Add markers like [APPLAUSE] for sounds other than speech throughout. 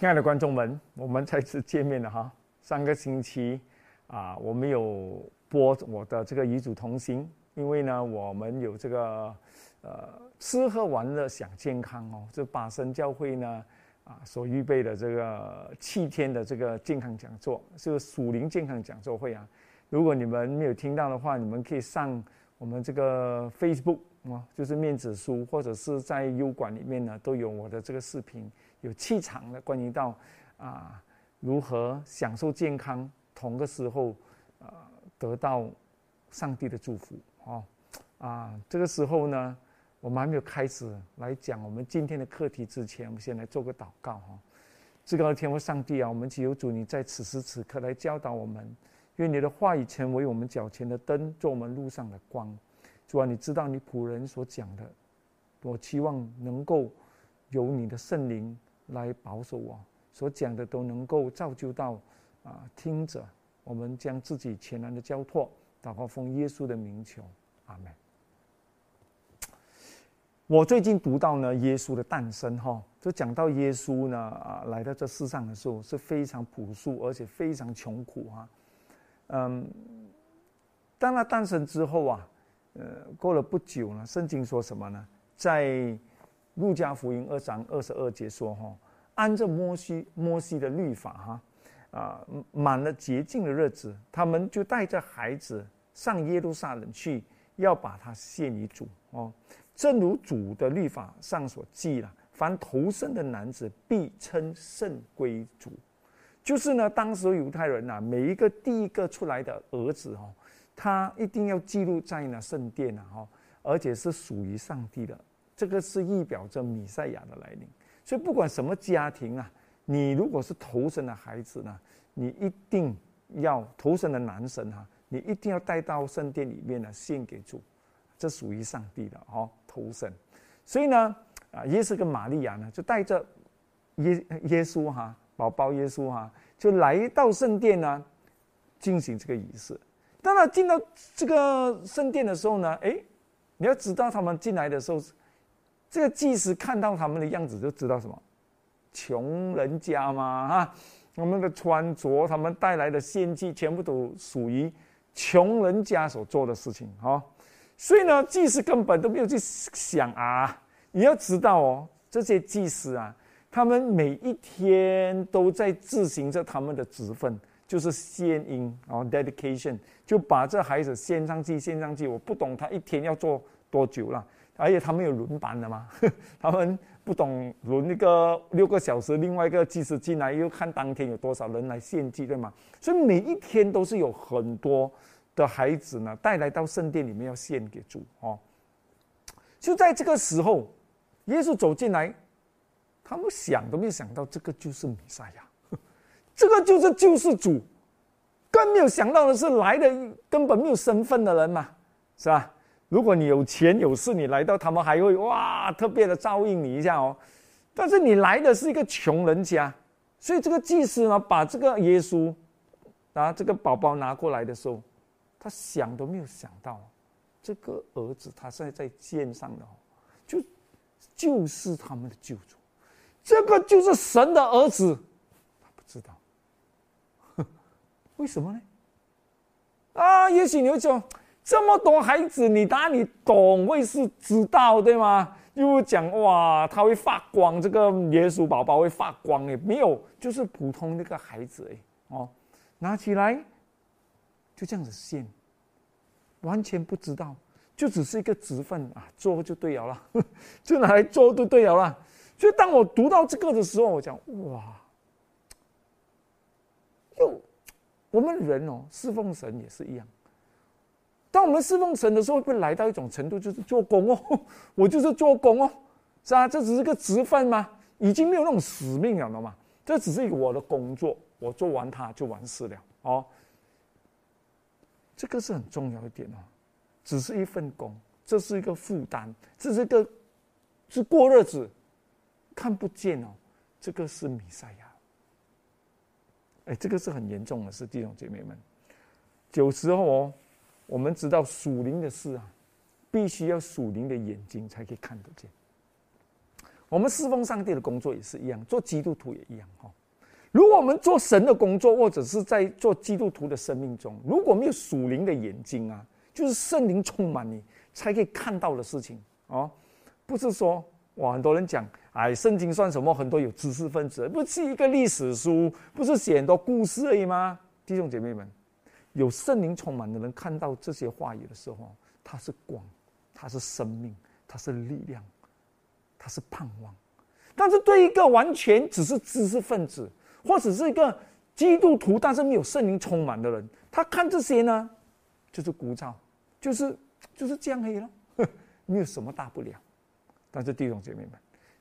亲爱的观众们，我们再次见面了哈。上个星期啊，我们有播我的这个遗嘱同行，因为呢，我们有这个呃吃喝玩乐享健康哦，这巴生教会呢啊所预备的这个七天的这个健康讲座，是属灵健康讲座会啊。如果你们没有听到的话，你们可以上我们这个 Facebook 啊，就是面子书，或者是在 U 管里面呢，都有我的这个视频。有气场的，关于到啊如何享受健康，同个时候啊得到上帝的祝福哦啊这个时候呢，我们还没有开始来讲我们今天的课题之前，我们先来做个祷告哈。至高的天父上帝啊，我们祈求主你在此时此刻来教导我们，愿你的话语成为我们脚前的灯，做我们路上的光。主啊，你知道你仆人所讲的，我期望能够有你的圣灵。来保守我所讲的都能够造就到啊听者，我们将自己全然的交托，祷告奉耶稣的名求，阿门。我最近读到呢，耶稣的诞生哈，就讲到耶稣呢啊来到这世上的时候是非常朴素，而且非常穷苦哈。嗯，当他诞生之后啊，呃，过了不久呢，圣经说什么呢？在路加福音二章二十二节说：“哈，按照摩西摩西的律法，哈，啊，满了洁净的日子，他们就带着孩子上耶路撒冷去，要把他献于主。哦，正如主的律法上所记了，凡投生的男子必称圣归主。就是呢，当时犹太人呐，每一个第一个出来的儿子，哦，他一定要记录在那圣殿啊，哈，而且是属于上帝的。”这个是预表着米赛亚的来临，所以不管什么家庭啊，你如果是头生的孩子呢，你一定要头生的男神哈，你一定要带到圣殿里面呢献给主，这属于上帝的哦，头生。所以呢，啊，耶稣跟玛利亚呢就带着耶耶稣哈，宝宝耶稣哈，就来到圣殿呢进行这个仪式。当然进到这个圣殿的时候呢，哎，你要知道他们进来的时候。这个祭司看到他们的样子，就知道什么，穷人家嘛啊！我们的穿着，他们带来的献祭，全部都属于穷人家所做的事情哈！所以呢，祭司根本都没有去想啊！你要知道哦，这些祭司啊，他们每一天都在执行着他们的职分，就是献音哦，dedication，就把这孩子献上去，献上去。我不懂他一天要做多久了。而且他们有轮班的嘛，[LAUGHS] 他们不懂轮那个六个小时，另外一个技师进来又看当天有多少人来献祭，对吗？所以每一天都是有很多的孩子呢带来到圣殿里面要献给主哦。就在这个时候，耶稣走进来，他们想都没有想到这个就是弥赛亚，[LAUGHS] 这个就是救世主，更没有想到的是来的根本没有身份的人嘛，是吧？如果你有钱有势，你来到他们还会哇特别的照应你一下哦。但是你来的是一个穷人家，所以这个祭司呢，把这个耶稣啊这个宝宝拿过来的时候，他想都没有想到，这个儿子他现在在肩上的，就就是他们的救主，这个就是神的儿子，他不知道，[LAUGHS] 为什么呢？啊，也许你会说。这么多孩子，你答你懂会是知道对吗？又讲哇，他会发光，这个耶稣宝宝会发光诶，没有，就是普通那个孩子诶，哦，拿起来就这样子献，完全不知道，就只是一个职分啊，做就对了啦，[LAUGHS] 就拿来做就对了啦。所以当我读到这个的时候，我讲哇，又我们人哦，侍奉神也是一样。当我们侍奉神的时候，会来到一种程度，就是做工哦，[LAUGHS] 我就是做工哦，是啊？这只是个职分吗？已经没有那种使命了嘛？这只是一个我的工作，我做完它就完事了哦。这个是很重要一点哦，只是一份工，这是一个负担，这是一个是过日子，看不见哦。这个是弥赛亚，哎，这个是很严重的事，弟兄姐妹们，有时候哦。我们知道属灵的事啊，必须要属灵的眼睛才可以看得见。我们侍奉上帝的工作也是一样，做基督徒也一样哈。如果我们做神的工作，或者是在做基督徒的生命中，如果没有属灵的眼睛啊，就是圣灵充满你才可以看到的事情哦，不是说哇，很多人讲，哎，圣经算什么？很多有知识分子，不是一个历史书，不是写很多故事而已吗？弟兄姐妹们，有圣灵充满的人看到这些话语的时候，他是光，他是生命，他是力量，他是盼望。但是对一个完全只是知识分子，或者是一个基督徒，但是没有圣灵充满的人，他看这些呢，就是枯燥，就是就是这样而已了，[LAUGHS] 没有什么大不了。但是弟兄姐妹们，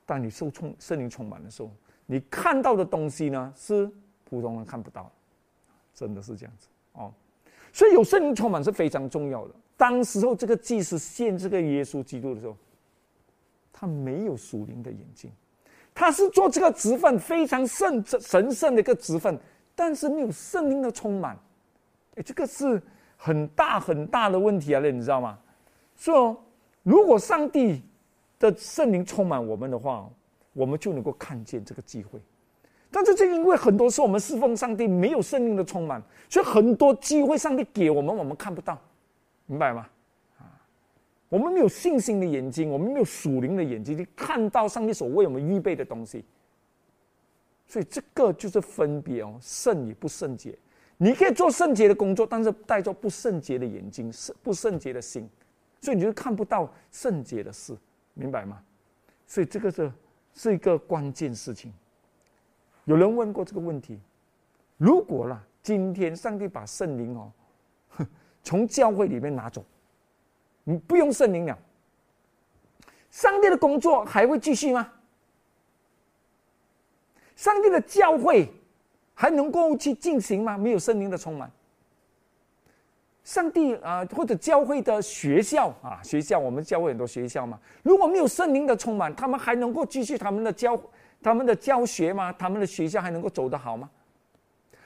当你受充圣灵充满的时候，你看到的东西呢，是普通人看不到，真的是这样子哦。所以有圣灵充满是非常重要的。当时候这个祭司献这个耶稣基督的时候，他没有属灵的眼睛。他是做这个职份非常圣神圣的一个职份，但是没有圣灵的充满，哎，这个是很大很大的问题啊！你知道吗？说如果上帝的圣灵充满我们的话，我们就能够看见这个机会。但是，正因为很多时候我们侍奉上帝没有圣灵的充满，所以很多机会上帝给我们，我们看不到，明白吗？啊我们没有信心的眼睛，我们没有属灵的眼睛，去看到上帝所为我们预备的东西。所以这个就是分别哦，圣与不圣洁。你可以做圣洁的工作，但是带着不圣洁的眼睛，圣不圣洁的心，所以你就看不到圣洁的事，明白吗？所以这个是是一个关键事情。有人问过这个问题：如果啦，今天上帝把圣灵哦，[LAUGHS] 从教会里面拿走。你不用圣灵了，上帝的工作还会继续吗？上帝的教会还能够去进行吗？没有圣灵的充满，上帝啊，或者教会的学校啊，学校我们教会很多学校嘛，如果没有圣灵的充满，他们还能够继续他们的教他们的教学吗？他们的学校还能够走得好吗？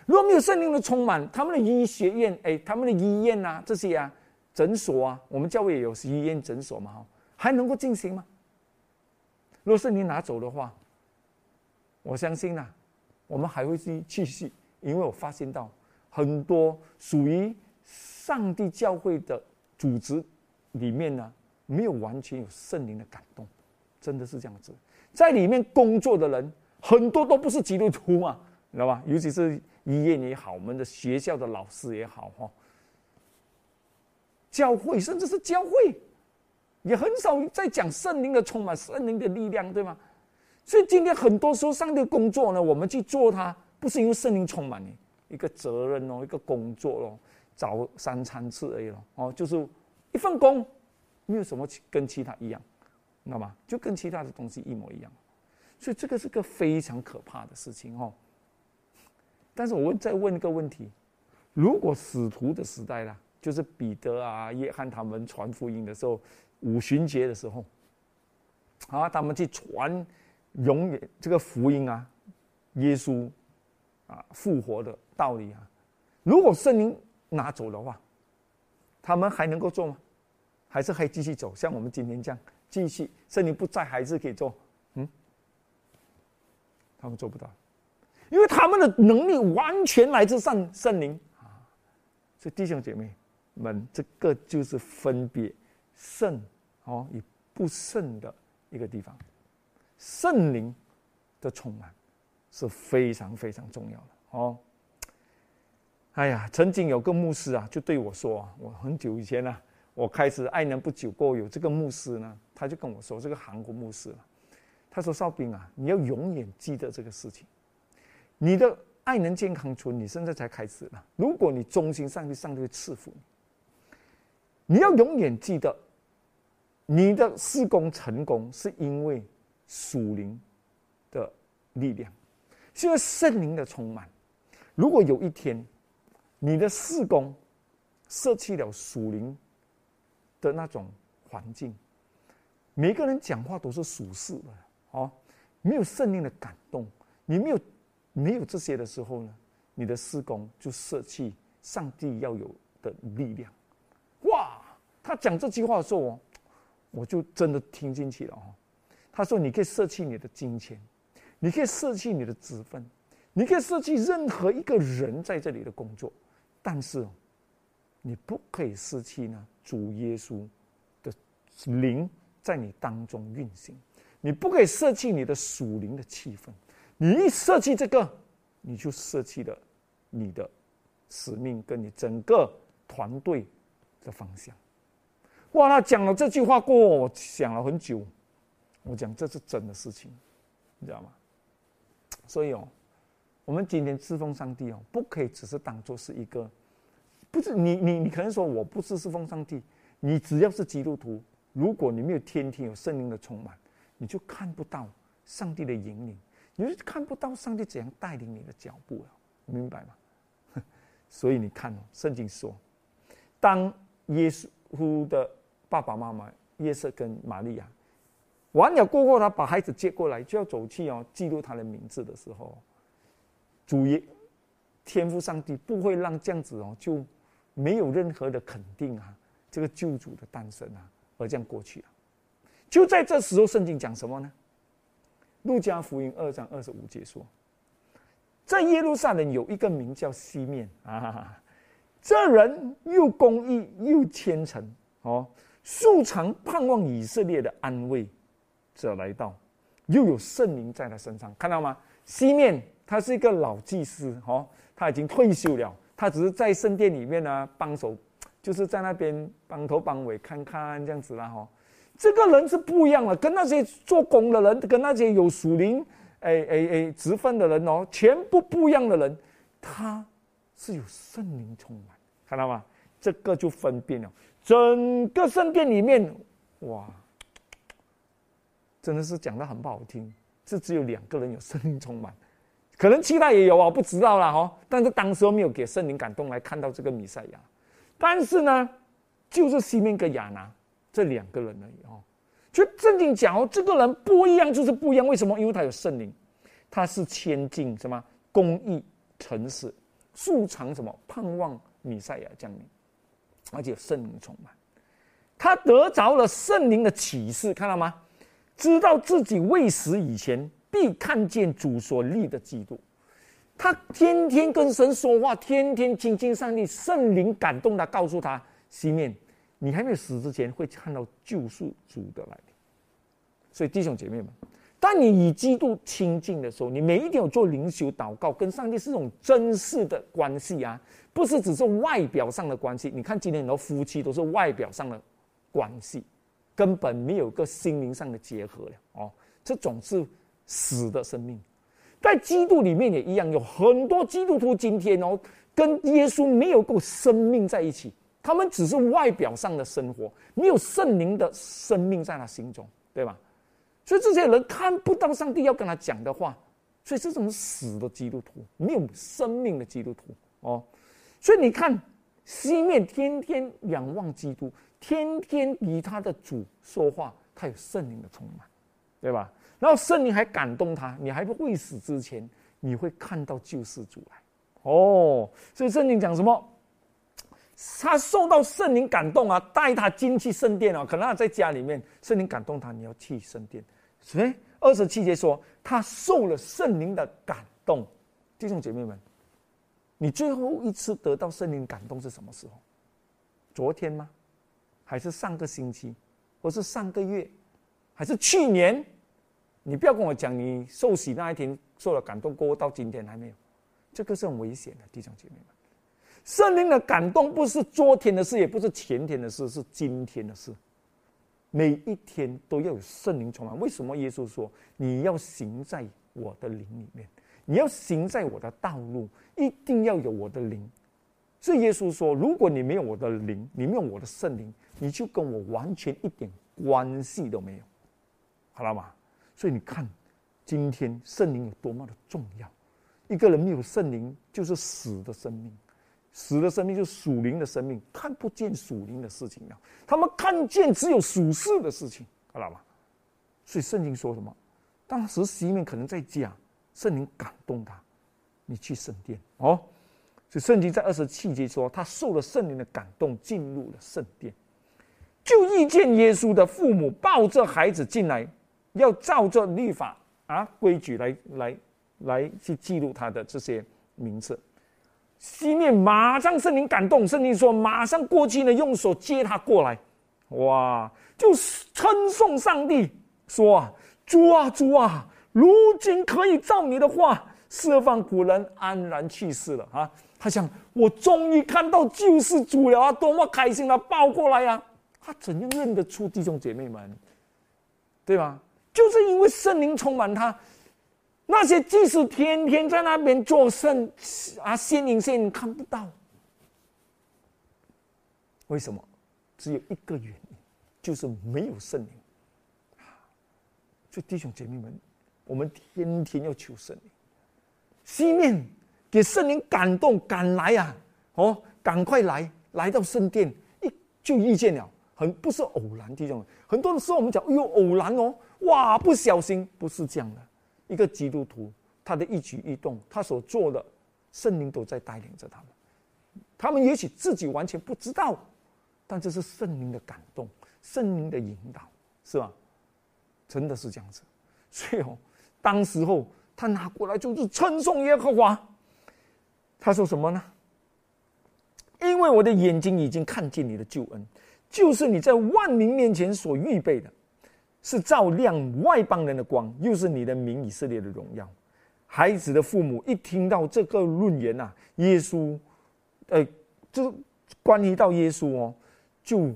如果没有圣灵的充满，他们的医学院，哎，他们的医院啊，这些啊。诊所啊，我们教会也有医院诊所嘛，哈，还能够进行吗？若是你拿走的话，我相信呢，我们还会去继续，因为我发现到很多属于上帝教会的组织里面呢，没有完全有圣灵的感动，真的是这样子，在里面工作的人很多都不是基督徒嘛，[LAUGHS] 你知道吧？尤其是医院也好，我们的学校的老师也好，哈。教会甚至是教会，也很少在讲圣灵的充满、圣灵的力量，对吗？所以今天很多时候上帝工作呢，我们去做它，不是因为圣灵充满你一个责任哦，一个工作哦，早三餐吃而已咯，哦，就是一份工，没有什么跟其他一样，知道吗？就跟其他的东西一模一样，所以这个是个非常可怕的事情哦。但是我问再问一个问题：如果使徒的时代啦？就是彼得啊、约翰他们传福音的时候，五旬节的时候，啊，他们去传永远这个福音啊，耶稣啊复活的道理啊。如果圣灵拿走的话，他们还能够做吗？还是可以继续走？像我们今天这样继续，圣灵不在还是可以做？嗯，他们做不到，因为他们的能力完全来自圣圣灵啊。所以弟兄姐妹。们这个就是分别圣哦与不圣的一个地方，圣灵的充满是非常非常重要的哦。哎呀，曾经有个牧师啊，就对我说啊，我很久以前呢，我开始爱人不久过有这个牧师呢，他就跟我说，这个韩国牧师他说少兵啊，你要永远记得这个事情，你的爱能健康村，你现在才开始呢，如果你忠心上帝，上帝会赐福你。你要永远记得，你的施工成功是因为属灵的力量，是因为圣灵的充满。如果有一天你的施工舍弃了属灵的那种环境，每个人讲话都是属实的哦，没有圣灵的感动，你没有没有这些的时候呢，你的施工就舍弃上帝要有的力量。哇！他讲这句话的时候，我就真的听进去了哦。他说：“你可以舍弃你的金钱，你可以舍弃你的职分，你可以舍弃任何一个人在这里的工作，但是，你不可以舍弃呢主耶稣的灵在你当中运行，你不可以舍弃你的属灵的气氛。你一舍弃这个，你就舍弃了你的使命跟你整个团队的方向。”哇！他讲了这句话过后，我想了很久。我讲这是真的事情，你知道吗？所以哦，我们今天侍奉上帝哦，不可以只是当做是一个，不是你你你可能说我不是侍奉上帝，你只要是基督徒，如果你没有天天有圣灵的充满，你就看不到上帝的引领，你就看不到上帝怎样带领你的脚步了，明白吗？[LAUGHS] 所以你看，圣经说，当耶稣的爸爸妈妈约瑟跟玛利亚。完了过后，他把孩子接过来，就要走去哦，记录他的名字的时候，主耶天父上帝不会让这样子哦，就没有任何的肯定啊，这个救主的诞生啊，而这样过去啊。就在这时候，圣经讲什么呢？路加福音二章二十五节说，在耶路撒冷有一个名叫西面啊，这人又公义又虔诚哦，素常盼望以色列的安慰。者来到，又有圣灵在他身上，看到吗？西面他是一个老祭司，哦，他已经退休了，他只是在圣殿里面呢帮手，就是在那边帮头帮尾看看这样子啦，哈。这个人是不一样的，跟那些做工的人，跟那些有属灵哎哎哎职分的人哦，全部不一样的人，他是有圣灵充满，看到吗？这个就分辨了，整个圣殿里面，哇！真的是讲的很不好听，这只有两个人有圣灵充满，可能其他也有啊，不知道了哈。但是当时没有给圣灵感动来看到这个弥赛亚，但是呢，就是西面跟亚拿这两个人而已哦。就正经讲哦，这个人不一样，就是不一样。为什么？因为他有圣灵，他是千金什么公义诚实，素常什么盼望弥赛亚降临，而且圣灵充满，他得着了圣灵的启示，看到吗？知道自己未死以前，必看见主所立的基督。他天天跟神说话，天天亲近上帝，圣灵感动他，告诉他：西面，你还没有死之前，会看到救赎主的来临。所以弟兄姐妹们，当你与基督亲近的时候，你每一天有做灵修祷告，跟上帝是种真实的关系啊，不是只是外表上的关系。你看今天很多夫妻都是外表上的关系。根本没有个心灵上的结合了哦，这种是死的生命，在基督里面也一样，有很多基督徒今天哦，跟耶稣没有够生命在一起，他们只是外表上的生活，没有圣灵的生命在他心中，对吧？所以这些人看不到上帝要跟他讲的话，所以这种死的基督徒，没有生命的基督徒哦，所以你看西面天天仰望基督。天天与他的主说话，他有圣灵的充满，对吧？然后圣灵还感动他，你还不未死之前，你会看到救世主来。哦，所以圣经讲什么？他受到圣灵感动啊，带他进去圣殿啊。可能他在家里面，圣灵感动他，你要去圣殿。所以二十七节说，他受了圣灵的感动。弟兄姐妹们，你最后一次得到圣灵感动是什么时候？昨天吗？还是上个星期，或是上个月，还是去年？你不要跟我讲你受洗那一天受了感动过后到今天还没有，这个是很危险的，弟兄姐妹们。圣灵的感动不是昨天的事，也不是前天的事，是今天的事。每一天都要有圣灵充满。为什么耶稣说你要行在我的灵里面？你要行在我的道路，一定要有我的灵。所以耶稣说：如果你没有我的灵，你没有我的圣灵。你就跟我完全一点关系都没有，好了吗？所以你看，今天圣灵有多么的重要。一个人没有圣灵，就是死的生命，死的生命就是属灵的生命，看不见属灵的事情了。他们看见只有属世的事情，知道吗？所以圣经说什么？当时西面可能在讲，圣灵感动他，你去圣殿哦。所以圣经在二十七节说，他受了圣灵的感动，进入了圣殿。就遇见耶稣的父母抱着孩子进来，要照着律法啊规矩来来来去记录他的这些名字。西面马上圣灵感动，圣灵说马上过去呢，用手接他过来，哇，就称颂上帝，说啊，主啊主啊，如今可以照你的话释放古人安然去世了啊。他想，我终于看到救世主了啊，多么开心啊，抱过来呀。他怎样认得出弟兄姐妹们？对吧？就是因为圣灵充满他。那些即使天天在那边做圣啊，仙灵仙灵看不到，为什么？只有一个原因，就是没有圣灵。所以弟兄姐妹们，我们天天要求圣灵。西面给圣灵感动，赶来呀！哦，赶快来，来到圣殿，一就遇见了，很不是偶然，弟兄。很多的时候我们讲，哎呦，偶然哦，哇，不小心，不是这样的。一个基督徒，他的一举一动，他所做的，圣灵都在带领着他们。他们也许自己完全不知道，但这是圣灵的感动，圣灵的引导，是吧？真的是这样子。所以哦，当时候他拿过来就是称颂耶和华。他说什么呢？因为我的眼睛已经看见你的救恩，就是你在万民面前所预备的。是照亮外邦人的光，又是你的名以色列的荣耀。孩子的父母一听到这个论言呐，耶稣，呃，就关于到耶稣哦，就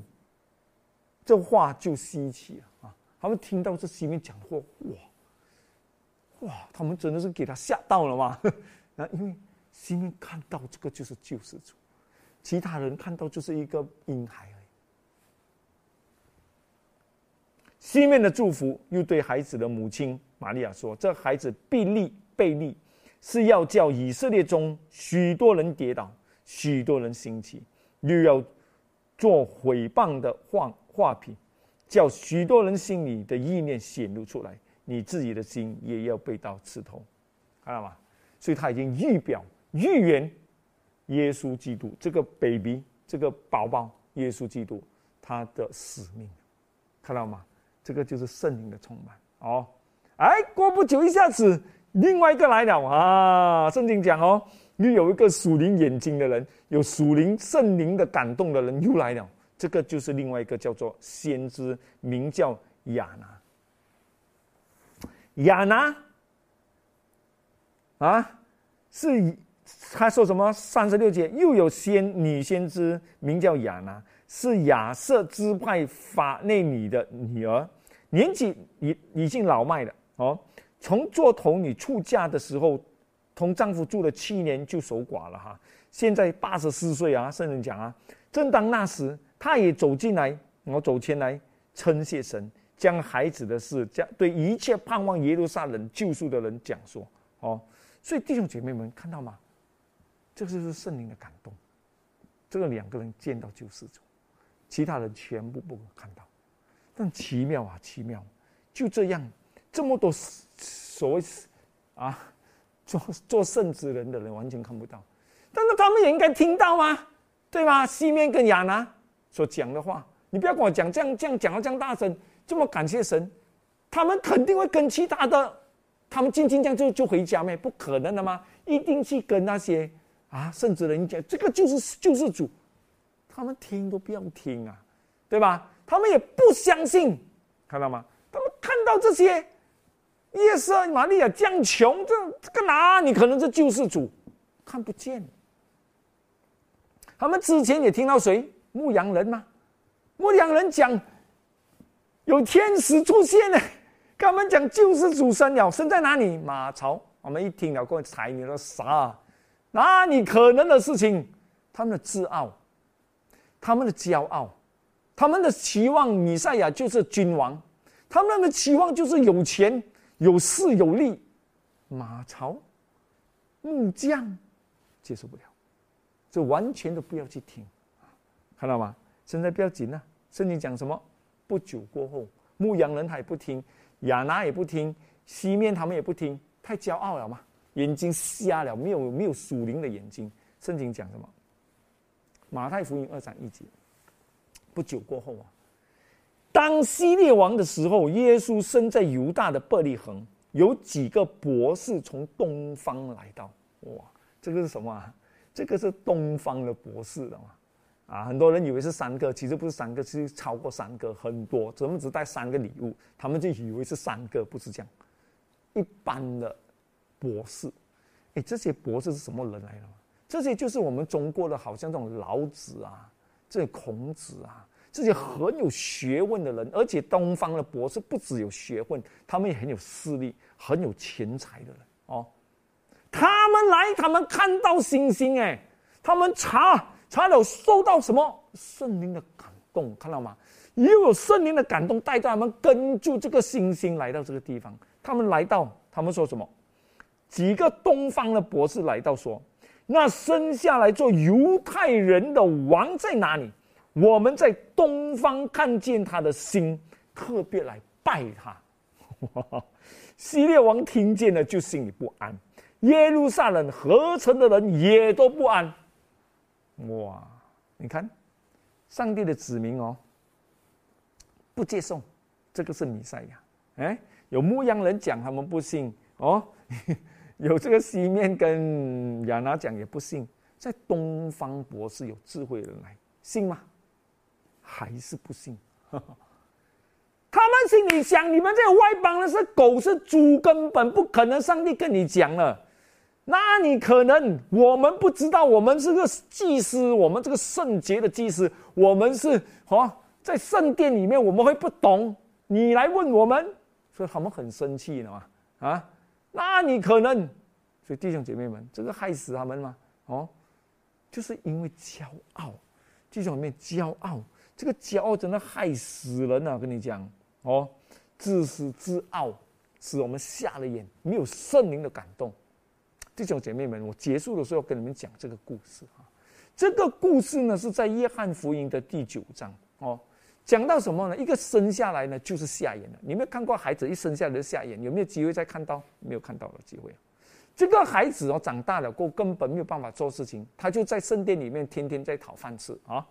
这话就稀奇了啊！他们听到这西面讲的话，哇哇，他们真的是给他吓到了嘛？[LAUGHS] 那，因为西面看到这个就是救世主，其他人看到就是一个婴孩。西面的祝福又对孩子的母亲玛利亚说：“这孩子必立被立，是要叫以色列中许多人跌倒，许多人兴起，又要做毁谤的画画品，叫许多人心里的意念显露出来。你自己的心也要被刀刺透，看到吗？所以他已经预表预言耶稣基督这个 baby 这个宝宝耶稣基督他的使命，看到吗？”这个就是圣灵的充满哦，哎，过不久一下子，另外一个来了啊！圣经讲哦，又有一个属灵眼睛的人，有属灵圣灵的感动的人又来了。这个就是另外一个叫做先知，名叫亚拿。亚拿啊，是他说什么？三十六节又有先女先知，名叫亚拿，是亚瑟支派法内米的女儿。年纪已已经老迈了哦，从做童女出嫁的时候，同丈夫住了七年就守寡了哈。现在八十四岁啊，圣人讲啊，正当那时，他也走进来，我走前来称谢神，将孩子的事，将对一切盼望耶路撒冷救赎的人讲说哦。所以弟兄姐妹们看到吗？这就是圣灵的感动。这个两个人见到救世主，其他人全部不看到。但奇妙啊，奇妙！就这样，这么多所谓啊，做做圣子人的人完全看不到，但是他们也应该听到吗？对吧？西面跟亚拿所讲的话，你不要跟我讲这样这样讲到这样大声，这么感谢神，他们肯定会跟其他的，他们静静这样就就回家没？不可能的吗？一定去跟那些啊圣子人讲，这个就是救世主，他们听都不要听啊，对吧？他们也不相信，看到吗？他们看到这些，耶瑟、玛利亚降穷，这这个哪里可能是救世主？看不见。他们之前也听到谁？牧羊人吗？牧羊人讲有天使出现了，跟他们讲救世主生了，生在哪里？马槽。我们一听了过才你说啥？哪里可能的事情？他们的自傲，他们的骄傲。他们的期望米赛亚就是君王，他们的期望就是有钱、有势、有力。马槽、木匠接受不了，这完全都不要去听，看到吗？现在不要紧了。圣经讲什么？不久过后，牧羊人他也不听，亚拿也不听，西面他们也不听，太骄傲了嘛，眼睛瞎了，没有没有属灵的眼睛。圣经讲什么？马太福音二章一节。不久过后啊，当希列王的时候，耶稣生在犹大的伯利恒，有几个博士从东方来到。哇，这个是什么啊？这个是东方的博士的嘛？啊，很多人以为是三个，其实不是三个，是超过三个，很多。怎么只带三个礼物？他们就以为是三个，不是这样。一般的博士，哎，这些博士是什么人来的？这些就是我们中国的，好像这种老子啊，这孔子啊，这些很有学问的人。而且东方的博士不只有学问，他们也很有势力，很有钱财的人哦。他们来，他们看到星星，哎，他们查。查有受到什么圣灵的感动，看到吗？又有圣灵的感动带着他们跟住这个星星来到这个地方。他们来到，他们说什么？几个东方的博士来到说：“那生下来做犹太人的王在哪里？我们在东方看见他的心，特别来拜他。[LAUGHS] ”希列王听见了就心里不安，耶路撒冷合成的人也都不安。哇，你看，上帝的子民哦，不接受这个是弥赛亚。哎，有牧羊人讲他们不信哦，[LAUGHS] 有这个西面跟亚拿讲也不信，在东方博士有智慧人来信吗？还是不信？[LAUGHS] 他们心里想：你们这个外邦人是狗是猪，根本不可能。上帝跟你讲了。那你可能我们不知道，我们是个祭司，我们这个圣洁的祭司，我们是哦，在圣殿里面，我们会不懂。你来问我们，所以他们很生气的嘛啊？那你可能，所以弟兄姐妹们，这个害死他们吗？哦，就是因为骄傲，弟兄妹骄傲，这个骄傲真的害死人啊！跟你讲哦，自私自傲，使我们瞎了眼，没有圣灵的感动。弟兄姐妹们，我结束的时候跟你们讲这个故事啊。这个故事呢是在约翰福音的第九章哦，讲到什么呢？一个生下来呢就是瞎眼的。你没有看过孩子一生下来就瞎眼？有没有机会再看到？没有看到的机会。这个孩子哦长大了过根本没有办法做事情，他就在圣殿里面天天在讨饭吃啊。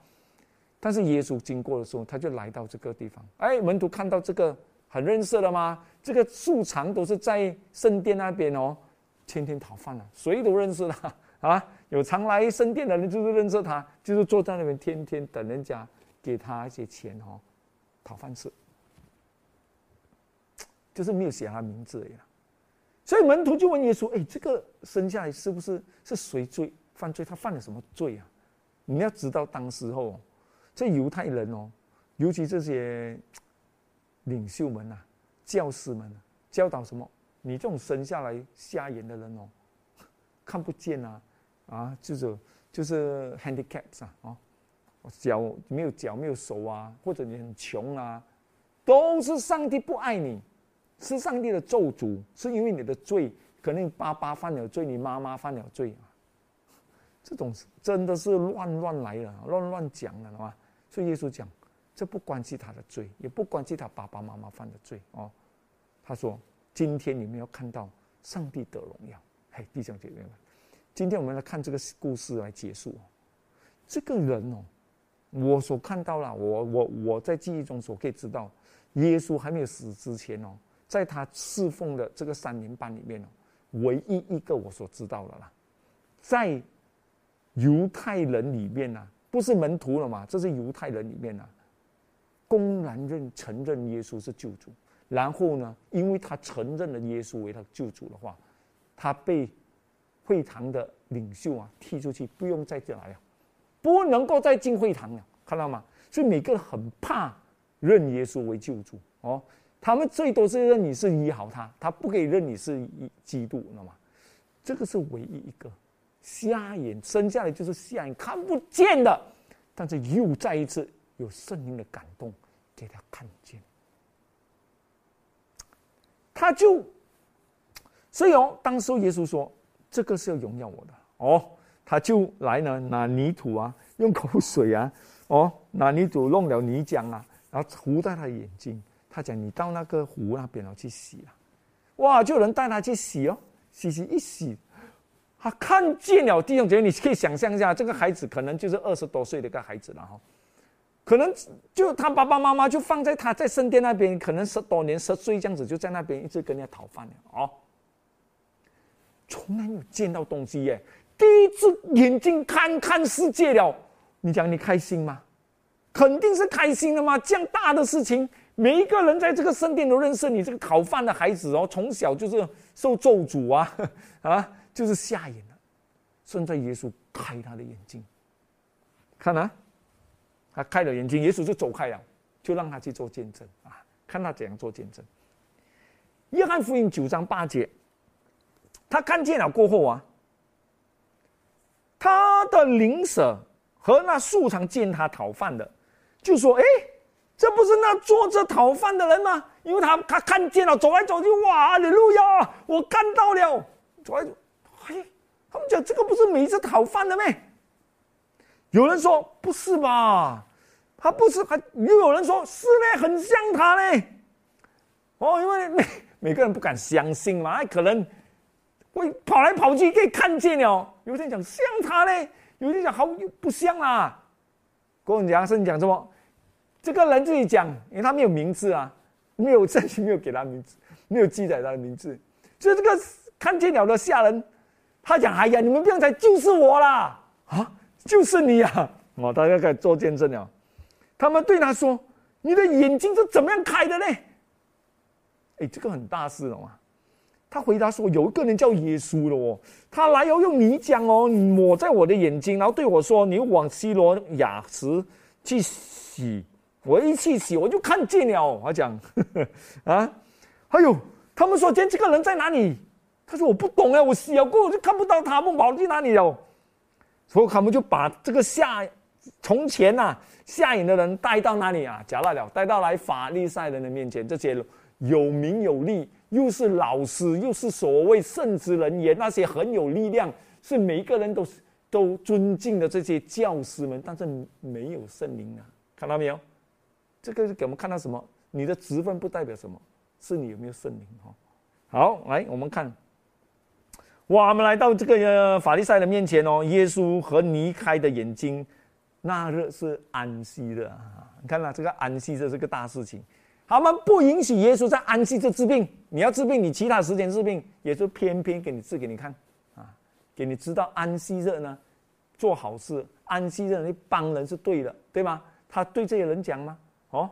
但是耶稣经过的时候，他就来到这个地方。哎，门徒看到这个很认识了吗？这个素常都是在圣殿那边哦。天天讨饭了，谁都认识了啊！有常来圣殿的人就是认识他，就是坐在那边天天等人家给他一些钱哦，讨饭吃，就是没有写他名字而已。所以门徒就问耶稣：“哎，这个生下来是不是是谁罪犯罪？他犯了什么罪啊？”你要知道，当时候这犹太人哦，尤其这些领袖们呐、教师们教导什么？你这种生下来瞎眼的人哦，看不见啊，啊，就是就是 handicaps 啊，哦，脚没有脚没有手啊，或者你很穷啊，都是上帝不爱你，是上帝的咒诅，是因为你的罪，可能你爸爸犯了罪，你妈妈犯了罪啊，这种真的是乱乱来的，乱乱讲的，嘛。所以耶稣讲，这不关系他的罪，也不关系他爸爸妈妈犯的罪哦，他说。今天你们要看到上帝的荣耀，嘿，弟兄姐妹们，今天我们来看这个故事来结束。这个人哦，我所看到了，我我我在记忆中所可以知道，耶稣还没有死之前哦，在他侍奉的这个三年半里面哦，唯一一个我所知道的啦，在犹太人里面呢，不是门徒了嘛，这是犹太人里面呢，公然认承认耶稣是救主。然后呢？因为他承认了耶稣为他救主的话，他被会堂的领袖啊踢出去，不用再进来了，不能够再进会堂了，看到吗？所以每个人很怕认耶稣为救主哦，他们最多是认你是医好他，他不可以认你是基督，知道吗？这个是唯一一个瞎眼生下来就是瞎眼看不见的，但是又再一次有圣灵的感动给他看见。他就，所以哦，当时耶稣说：“这个是要荣耀我的哦。”他就来呢，拿泥土啊，用口水啊，哦，拿泥土弄了泥浆啊，然后糊在他眼睛。他讲：“你到那个湖那边哦去洗啊。”哇，就有人带他去洗哦，洗洗一洗，他看见了弟兄姐妹，你可以想象一下，这个孩子可能就是二十多岁的一个孩子了哈。可能就他爸爸妈妈就放在他在圣殿那边，可能十多年十岁这样子，就在那边一直跟人家讨饭了哦。从来没有见到东西耶，第一次眼睛看看世界了。你讲你开心吗？肯定是开心的嘛！这样大的事情，每一个人在这个圣殿都认识你这个讨饭的孩子哦，从小就是受咒诅啊 [LAUGHS] 啊，就是瞎眼了。现在耶稣开他的眼睛，看啊。他开了眼睛，耶稣就走开了，就让他去做见证啊！看他怎样做见证。约翰福音九章八节，他看见了过后啊，他的邻舍和那素常见他讨饭的，就说：“哎，这不是那坐着讨饭的人吗？因为他他看见了，走来走去，哇，你路亚，我看到了，走来走，嘿，他们讲这个不是每次讨饭的咩？有人说不是吧？”他不是，还又有人说是呢，很像他呢。哦，因为每 [LAUGHS] 每个人不敢相信嘛，可能会跑来跑去，可以看见了。有些人讲像他呢，有些人讲好不像啊。跟我讲是你讲什么？这个人自己讲，因为他没有名字啊，没有证据，没有给他名字，没有记载他的名字。所以这个看见了的下人，他讲：“哎呀，你们不用猜，就是我啦！啊，就是你呀！”哦，大家可以做见证了。他们对他说：“你的眼睛是怎么样开的呢？”哎，这个很大事了嘛。他回答说：“有一个人叫耶稣的哦，他来要用泥浆哦抹在我的眼睛，然后对我说：‘你往西罗亚池去洗。’我一去洗，我就看见了。他讲呵呵 [LAUGHS] 啊，还有他们说今天这个人在哪里？他说我不懂呀，我洗了过后就看不到他们跑去哪里了。所以他们就把这个下从前呐。”下眼的人带到哪里啊？假大了，带到来法利赛人的面前。这些有名有利，又是老师，又是所谓圣职人员，那些很有力量，是每个人都都尊敬的这些教师们。但是没有圣灵啊，看到没有？这个是给我们看到什么？你的职分不代表什么，是你有没有圣灵哈？好，来我们看，哇，我们来到这个法利赛人面前哦，耶稣和尼开的眼睛。那日是安息的啊！你看了这个安息这是个大事情，他们不允许耶稣在安息日治病。你要治病，你其他时间治病，也是偏偏给你治给你看啊，给你知道安息日呢，做好事，安息日你帮人是对的，对吗？他对这些人讲吗？哦，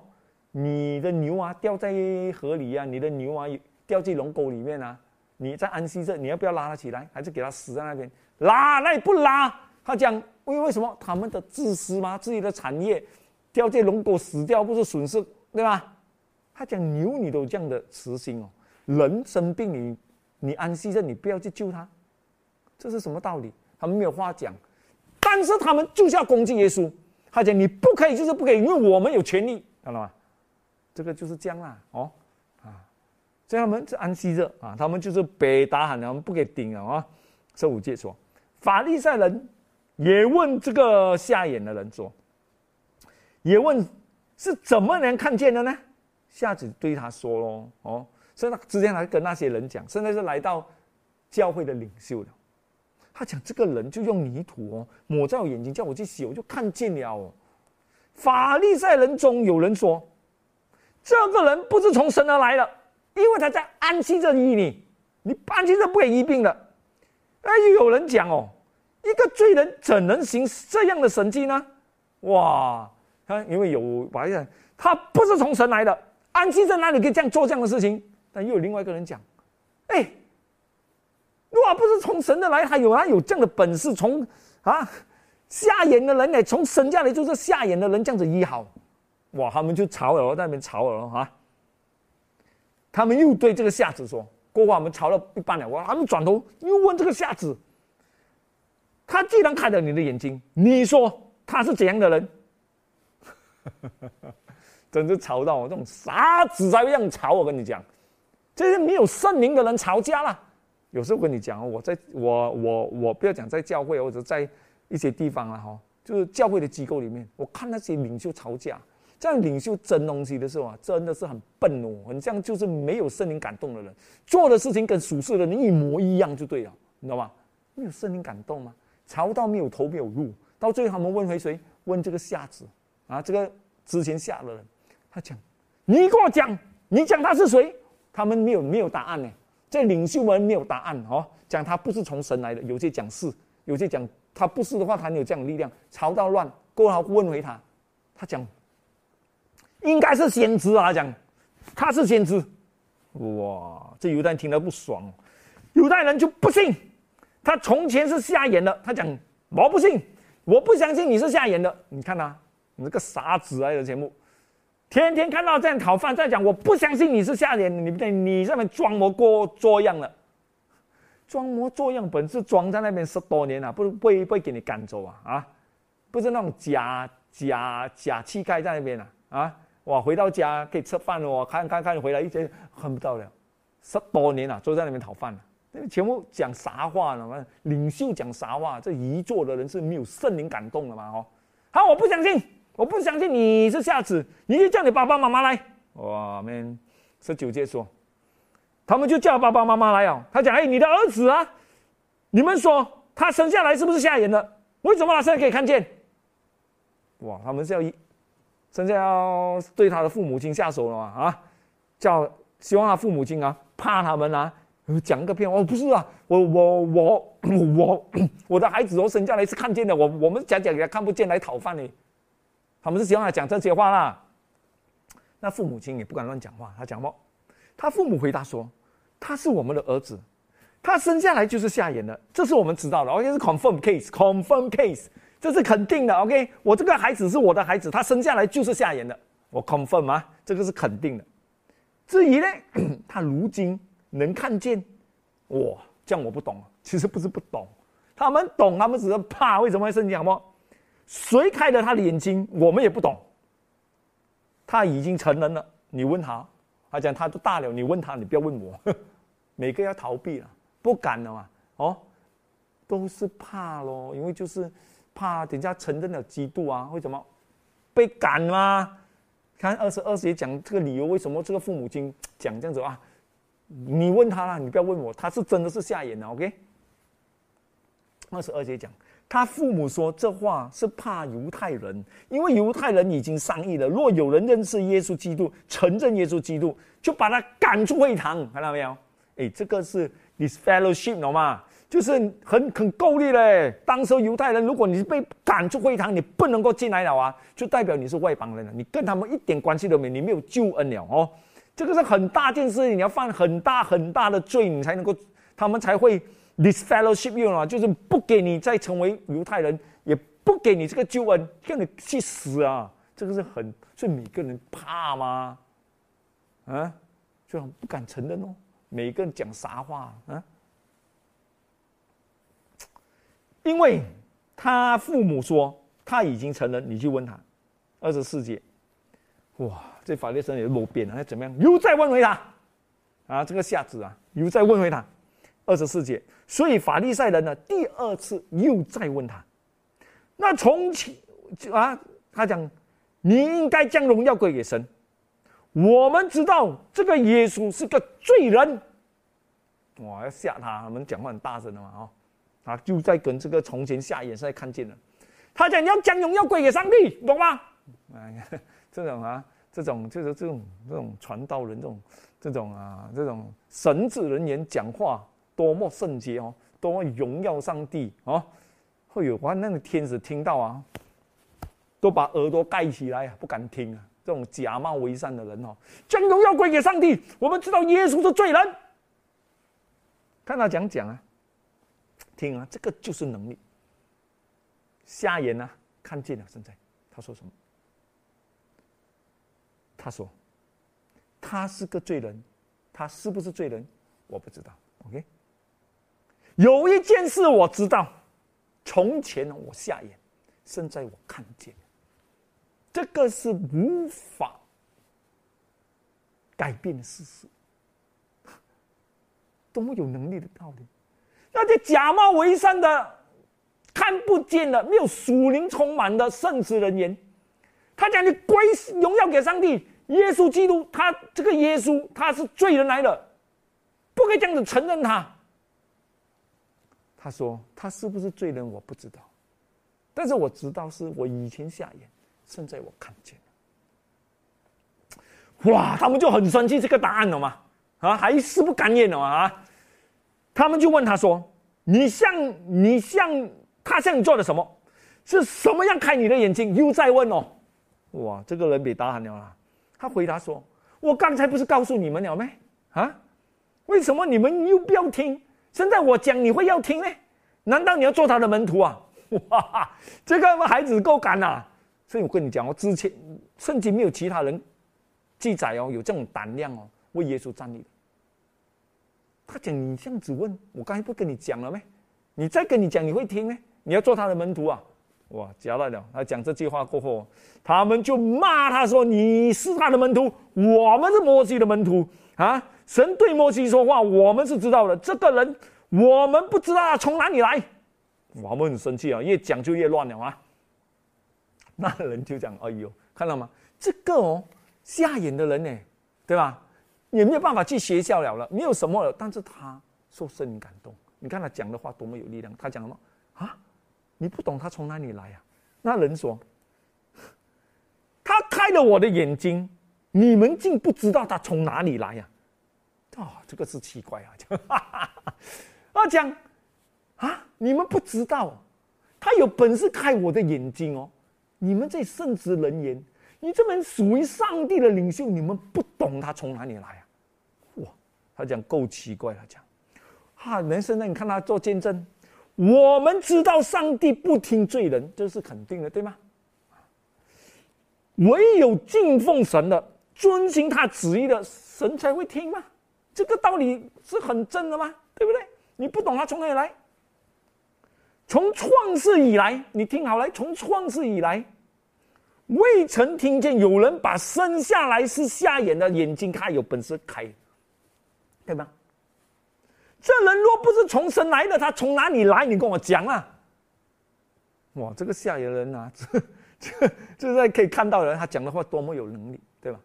你的牛啊掉在河里啊，你的牛啊掉进龙沟里面啊，你在安息日你要不要拉它起来，还是给它死在那边？拉，那也不拉。他讲。为为什么他们的自私吗？自己的产业掉进龙沟死掉，不是损失对吧？他讲牛你都这样的慈心哦，人生病你你安息着，你不要去救他，这是什么道理？他们没有话讲，但是他们就是要攻击耶稣。他讲你不可以，就是不可以，因为我们有权利，看到吗？这个就是这样啦，哦啊，所以他们是安息着啊，他们就是北打喊，他们不给顶了啊。十五节说，法利赛人。也问这个瞎眼的人说：“也问是怎么能看见的呢？”下子对他说：“喽，哦，所以他之前还跟那些人讲，现在是来到教会的领袖了。他讲这个人就用泥土哦抹在我眼睛，叫我去洗，我就看见了。哦。法利赛人中有人说，这个人不是从神而来的，因为他在安息着医你，你安息着不给医病的。哎，又有人讲哦。”一个罪人怎能行这样的神迹呢？哇！他因为有白人，他不是从神来的，安息在哪里可以这样做这样的事情？但又有另外一个人讲：“哎，如果不是从神的来，还有他有这样的本事，从啊瞎眼的人呢，从神家里就是瞎眼的人这样子医好，哇！他们就吵了，在那边吵了哈。他们又对这个瞎子说：过后我们吵了一半了，哇！他们转头又问这个瞎子。”他既然看了你的眼睛，你说他是怎样的人？真是吵到我这种傻子才会这样吵。我跟你讲，这些没有圣灵的人吵架了。有时候跟你讲，我在我我我不要讲在教会或者在一些地方了哈，就是教会的机构里面，我看那些领袖吵架，这样领袖争东西的时候啊，真的是很笨哦，很像就是没有圣灵感动的人，做的事情跟属世的人一模一样就对了，你知道吗？没有圣灵感动吗？吵到没有头没有路，到最后他们问回谁？问这个瞎子啊，这个之前吓的人，他讲：“你给我讲，你讲他是谁？”他们没有没有答案呢。这领袖们没有答案哦，讲他不是从神来的，有些讲是，有些讲他不是的话，他没有这样的力量。朝到乱，过后问回他，他讲应该是先知啊，讲他是先知。哇，这犹太人听了不爽，犹太人就不信，他从前是瞎眼的，他讲我不信，我不相信你是瞎眼的。你看他，你这个傻子啊！的节目。天天看到这样讨饭，在讲我不相信你是下人，你不对，你这边装模过作样了，装模作样，本是装在那边十多年了，不不会不会给你赶走啊啊，不是那种假假假气概在那边了啊，哇，回到家可以吃饭了，看看看回来一天恨不到了，十多年了，坐在那边讨饭了，全部讲啥话呢？领袖讲啥话？这一座的人是没有圣灵感动的嘛？哦，好，我不相信。我不相信你是瞎子，你就叫你爸爸妈妈来。哇们十九节说，他们就叫爸爸妈妈来哦。他讲：“哎，你的儿子啊，你们说他生下来是不是瞎眼的？为什么他现在可以看见？”哇，他们是要一，现在要对他的父母亲下手了嘛？啊，叫希望他父母亲啊怕他们啊，讲个骗哦，不是啊，我我我我我的孩子都生下来是看见的，我我们讲讲给他看不见来讨饭呢。他们是喜欢他讲这些话啦，那父母亲也不敢乱讲话。他讲不，他父母回答说：“他是我们的儿子，他生下来就是瞎眼的，这是我们知道的。OK，是 confirm case，confirm case，这是肯定的。OK，我这个孩子是我的孩子，他生下来就是瞎眼的，我 confirm 啊，这个是肯定的。至于呢，[CLEARS THROAT] 他如今能看见，哇，这样我不懂。其实不是不懂，他们懂，他们只是怕。为什么会生气？好不？谁开了他的眼睛？我们也不懂。他已经成人了，你问他，他讲他都大了，你问他，你不要问我。[LAUGHS] 每个要逃避了，不敢了嘛？哦，都是怕咯，因为就是怕等下承认了嫉妒啊，为什么被赶吗？看二十二节讲这个理由，为什么这个父母亲讲这样子啊？你问他了，你不要问我，他是真的是瞎眼的，OK？二十二节讲。他父母说这话是怕犹太人，因为犹太人已经商议了，若有人认识耶稣基督，承认耶稣基督，就把他赶出会堂，看到没有？哎，这个是 this fellowship，懂吗？就是很很够力嘞。当时犹太人，如果你被赶出会堂，你不能够进来了啊，就代表你是外邦人了，你跟他们一点关系都没，你没有救恩了哦。这个是很大件事，你要犯很大很大的罪，你才能够，他们才会。This fellowship you 啊，就是不给你再成为犹太人，也不给你这个救恩，让你去死啊！这个是很，所以每个人怕吗？啊，就很不敢承认哦。每个人讲啥话啊？因为他父母说他已经成人，你去问他，二十四节，哇，这法律生也落变了，那怎么样？又再问回他，啊，这个下子啊，又再问回他。二十四节，所以法利赛人呢，第二次又再问他，那从前啊，他讲，你应该将荣耀归给神。我们知道这个耶稣是个罪人，哇，要吓他，他们讲话很大声的嘛，哦，啊，就在跟这个从前下眼，现在看见了，他讲你要将荣耀归给上帝，懂吗？哎，[LAUGHS] 这种啊，这种就是这种这种传道人，这种这种啊，这种神职人员讲话。多么圣洁哦，多么荣耀上帝哦！会有哇，那个天使听到啊，都把耳朵盖起来啊，不敢听啊。这种假冒为善的人哦，将荣耀归给上帝。我们知道耶稣是罪人，看他讲讲啊，听啊，这个就是能力。瞎眼啊，看见了。现在他说什么？他说他是个罪人，他是不是罪人？我不知道。OK。有一件事我知道，从前我下眼，现在我看见，这个是无法改变的事实。多么有能力的道理！那些假冒为善的、看不见的、没有属灵充满的圣职人员，他讲你归荣耀给上帝，耶稣基督，他这个耶稣他是罪人来的，不可以这样子承认他。他说：“他是不是罪人？我不知道，但是我知道是我以前下眼，现在我看见了。哇，他们就很生气这个答案了嘛，啊，还是不甘愿了啊。他们就问他说：“你像你像他像你做的什么？是什么样开你的眼睛？”又在问哦，哇，这个人被打喊了啊。他回答说：“我刚才不是告诉你们了没？啊，为什么你们又不要听？现在我讲你会要听呢？难道你要做他的门徒啊？[LAUGHS] 哇，这个孩子够敢呐！所以我跟你讲哦，之前圣经没有其他人记载哦，有这种胆量哦，为耶稣站立。他讲你这样子问我，刚才不跟你讲了没？你再跟你讲，你会听呢？你要做他的门徒啊！哇，夹了了！他讲这句话过后，他们就骂他说：“你是他的门徒，我们是摩西的门徒啊！神对摩西说话，我们是知道的。这个人，我们不知道他从哪里来。”我们很生气啊，越讲就越乱了啊！[LAUGHS] 那人就讲：“哎呦，看到吗？这个哦，瞎眼的人呢，对吧？也没有办法去学校了了，没有什么了。但是他受圣灵感动，你看他讲的话多么有力量。他讲什么啊？你不懂他从哪里来呀？那人说：“ [LAUGHS] 他开了我的眼睛，你们竟不知道他从哪里来呀？”，这个是奇怪啊！[LAUGHS] 讲，啊讲。啊！你们不知道，他有本事开我的眼睛哦！你们这圣职人员，你这门属于上帝的领袖，你们不懂他从哪里来啊？哇！他讲够奇怪，他讲，哈！人生呢？你看他做见证，我们知道上帝不听罪人，这是肯定的，对吗？唯有敬奉神的、遵行他旨意的神才会听吗？这个道理是很真的吗？对不对？你不懂他从哪里来？从创世以来，你听好了，从创世以来，未曾听见有人把生下来是瞎眼的眼睛开，有本事开，对吗？这人若不是从神来的，他从哪里来？你跟我讲啊！哇，这个吓人啊！[LAUGHS] 这这这在可以看到人，他讲的话多么有能力，对吧？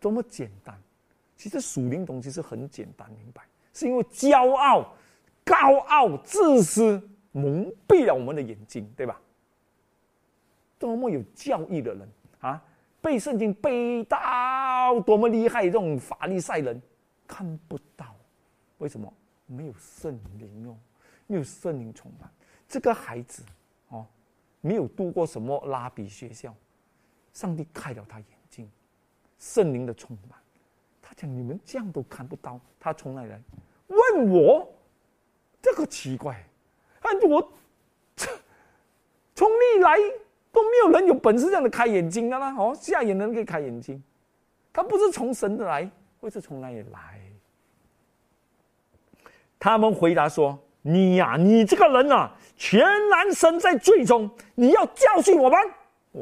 多么简单。其实属灵东西是很简单明白，是因为骄傲、高傲、自私。蒙蔽了我们的眼睛，对吧？多么有教义的人啊，背圣经背到多么厉害，这种法利赛人看不到，为什么？没有圣灵哦，没有圣灵充满。这个孩子哦，没有度过什么拉比学校，上帝开了他眼睛，圣灵的充满。像你们这样都看不到，他从哪来？问我，这个奇怪。我从历来都没有人有本事这样的开眼睛的啦！哦，瞎眼的人可以开眼睛，他不是从神的来，会是从哪里来？他们回答说：“你呀，你这个人啊，全然身在罪中，你要教训我们。”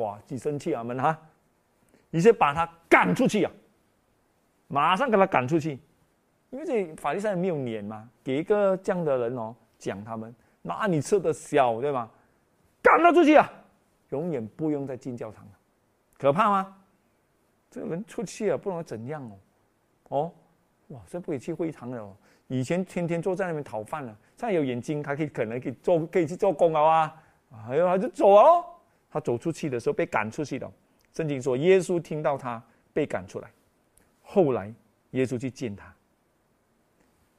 哇，几生气啊们哈！你先把他赶出去啊！马上给他赶出去，因为这法律上也没有脸嘛，给一个这样的人哦讲他们。那你吃得消对吗？赶他出去啊！永远不用再进教堂了，可怕吗？这个人出去啊，不能怎样哦？哦，哇，这不可以去会堂了哦。以前天天坐在那边讨饭了，现在有眼睛，还可以可能可以做，可以去做工了啊！哎呦，他就走哦。他走出去的时候被赶出去的。圣经说，耶稣听到他被赶出来，后来耶稣去见他，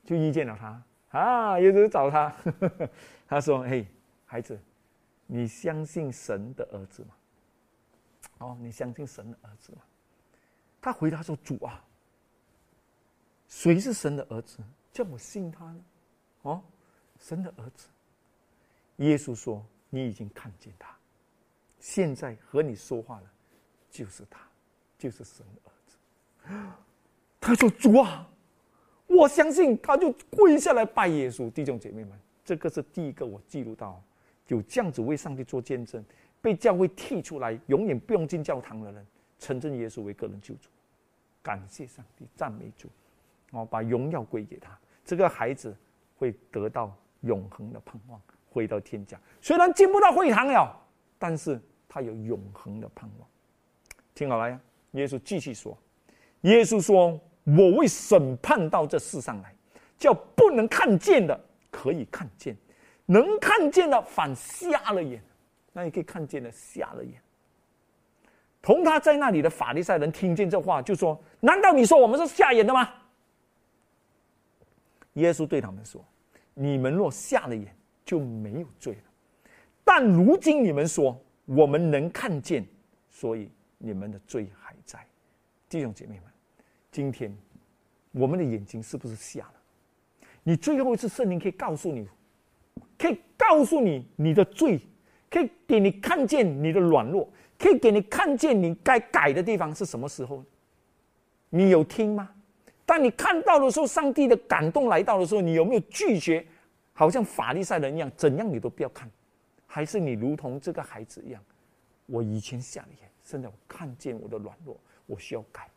就遇见了他。啊！耶稣找他，[LAUGHS] 他说：“嘿，孩子，你相信神的儿子吗？哦，你相信神的儿子吗？”他回答说：“主啊，谁是神的儿子？叫我信他呢？哦，神的儿子。”耶稣说：“你已经看见他，现在和你说话的，就是他，就是神的儿子。”他说：“主啊。”我相信他就跪下来拜耶稣，弟兄姐妹们，这个是第一个我记录到有这样子为上帝做见证，被教会踢出来，永远不用进教堂的人，承认耶稣为个人救主，感谢上帝，赞美主，哦，把荣耀归给他，这个孩子会得到永恒的盼望，回到天家。虽然进不到会堂了，但是他有永恒的盼望。听好了呀，耶稣继续说，耶稣说。我为审判到这世上来，叫不能看见的可以看见，能看见的反瞎了眼。那你可以看见的瞎了眼。同他在那里的法利赛人听见这话，就说：“难道你说我们是瞎眼的吗？”耶稣对他们说：“你们若瞎了眼，就没有罪了。但如今你们说我们能看见，所以你们的罪还在。”弟兄姐妹们，今天我们的眼睛是不是瞎了？你最后一次圣灵可以告诉你，可以告诉你你的罪，可以给你看见你的软弱，可以给你看见你该改的地方是什么时候？你有听吗？当你看到的时候，上帝的感动来到的时候，你有没有拒绝？好像法利赛人一样，怎样你都不要看，还是你如同这个孩子一样？我以前瞎了眼，现在我看见我的软弱，我需要改。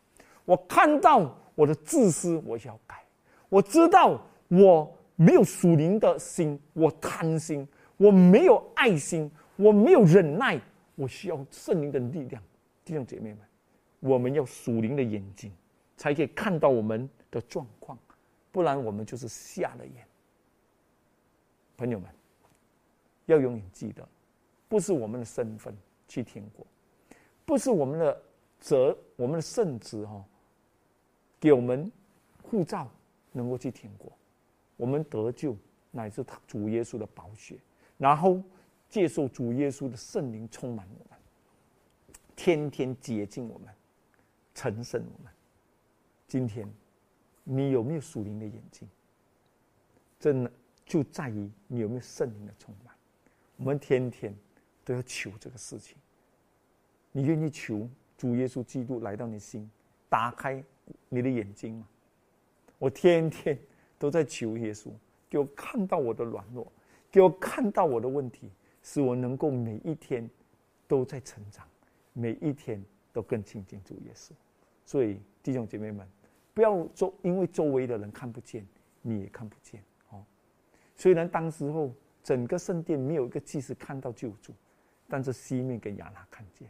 我看到我的自私，我需要改。我知道我没有属灵的心，我贪心，我没有爱心，我没有忍耐，我需要圣灵的力量。弟兄姐妹们，我们要属灵的眼睛。才可以看到我们的状况，不然我们就是瞎了眼。朋友们，要永远记得，不是我们的身份去天国，不是我们的责、我们的圣旨哈，给我们护照能够去天国，我们得救乃至他主耶稣的宝血，然后接受主耶稣的圣灵充满我们，天天洁净我们，成圣我们。今天，你有没有属灵的眼睛？真的就在于你有没有圣灵的充满。我们天天都要求这个事情。你愿意求主耶稣基督来到你心，打开你的眼睛嘛？我天天都在求耶稣，给我看到我的软弱，给我看到我的问题，使我能够每一天都在成长，每一天都更亲近主耶稣。所以弟兄姐妹们。不要周，因为周围的人看不见，你也看不见哦。虽然当时候整个圣殿没有一个祭司看到救主，但是西面跟亚拉看见。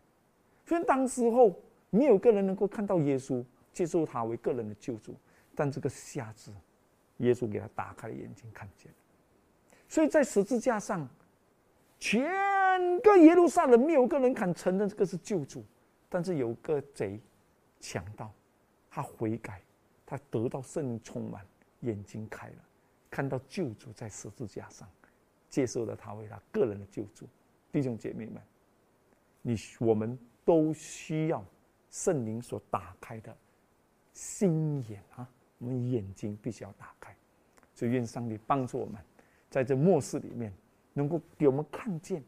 虽然当时候没有个人能够看到耶稣，接受他为个人的救主，但这个瞎子，耶稣给他打开了眼睛，看见。所以在十字架上，全个耶路撒冷没有个人敢承认这个是救主，但是有个贼强盗，他悔改。他得到圣灵充满，眼睛开了，看到救主在十字架上，接受了他为他个人的救主。弟兄姐妹们，你我们都需要圣灵所打开的心眼啊！我们眼睛必须要打开。所以愿上帝帮助我们，在这末世里面，能够给我们看见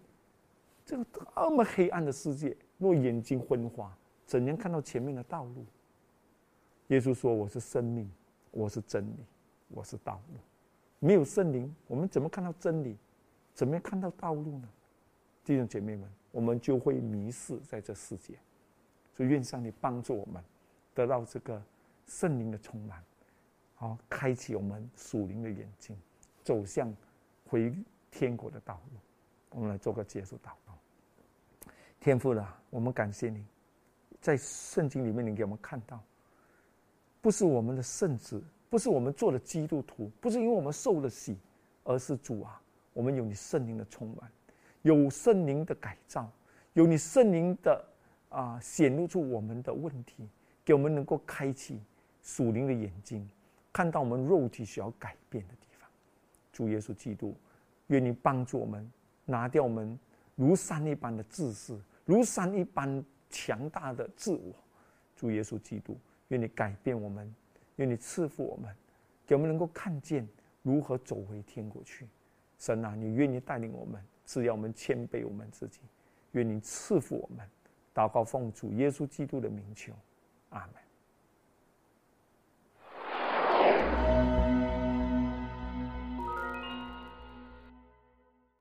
这个这么黑暗的世界。若眼睛昏花，怎样看到前面的道路？耶稣说：“我是生命，我是真理，我是道路。没有圣灵，我们怎么看到真理？怎么样看到道路呢？弟兄姐妹们，我们就会迷失在这世界。所以，愿上帝帮助我们，得到这个圣灵的充满，好，开启我们属灵的眼睛，走向回天国的道路。我们来做个结束祷告。天父啊，我们感谢你，在圣经里面，你给我们看到。”不是我们的圣子，不是我们做的基督徒，不是因为我们受了洗，而是主啊，我们有你圣灵的充满，有圣灵的改造，有你圣灵的啊显露出我们的问题，给我们能够开启属灵的眼睛，看到我们肉体需要改变的地方。主耶稣基督，愿你帮助我们拿掉我们如山一般的自私，如山一般强大的自我。主耶稣基督。愿你改变我们，愿你赐福我们，给我们能够看见如何走回天国去。神啊，你愿意带领我们，只要我们谦卑我们自己。愿你赐福我们，祷告奉主耶稣基督的名求，阿门。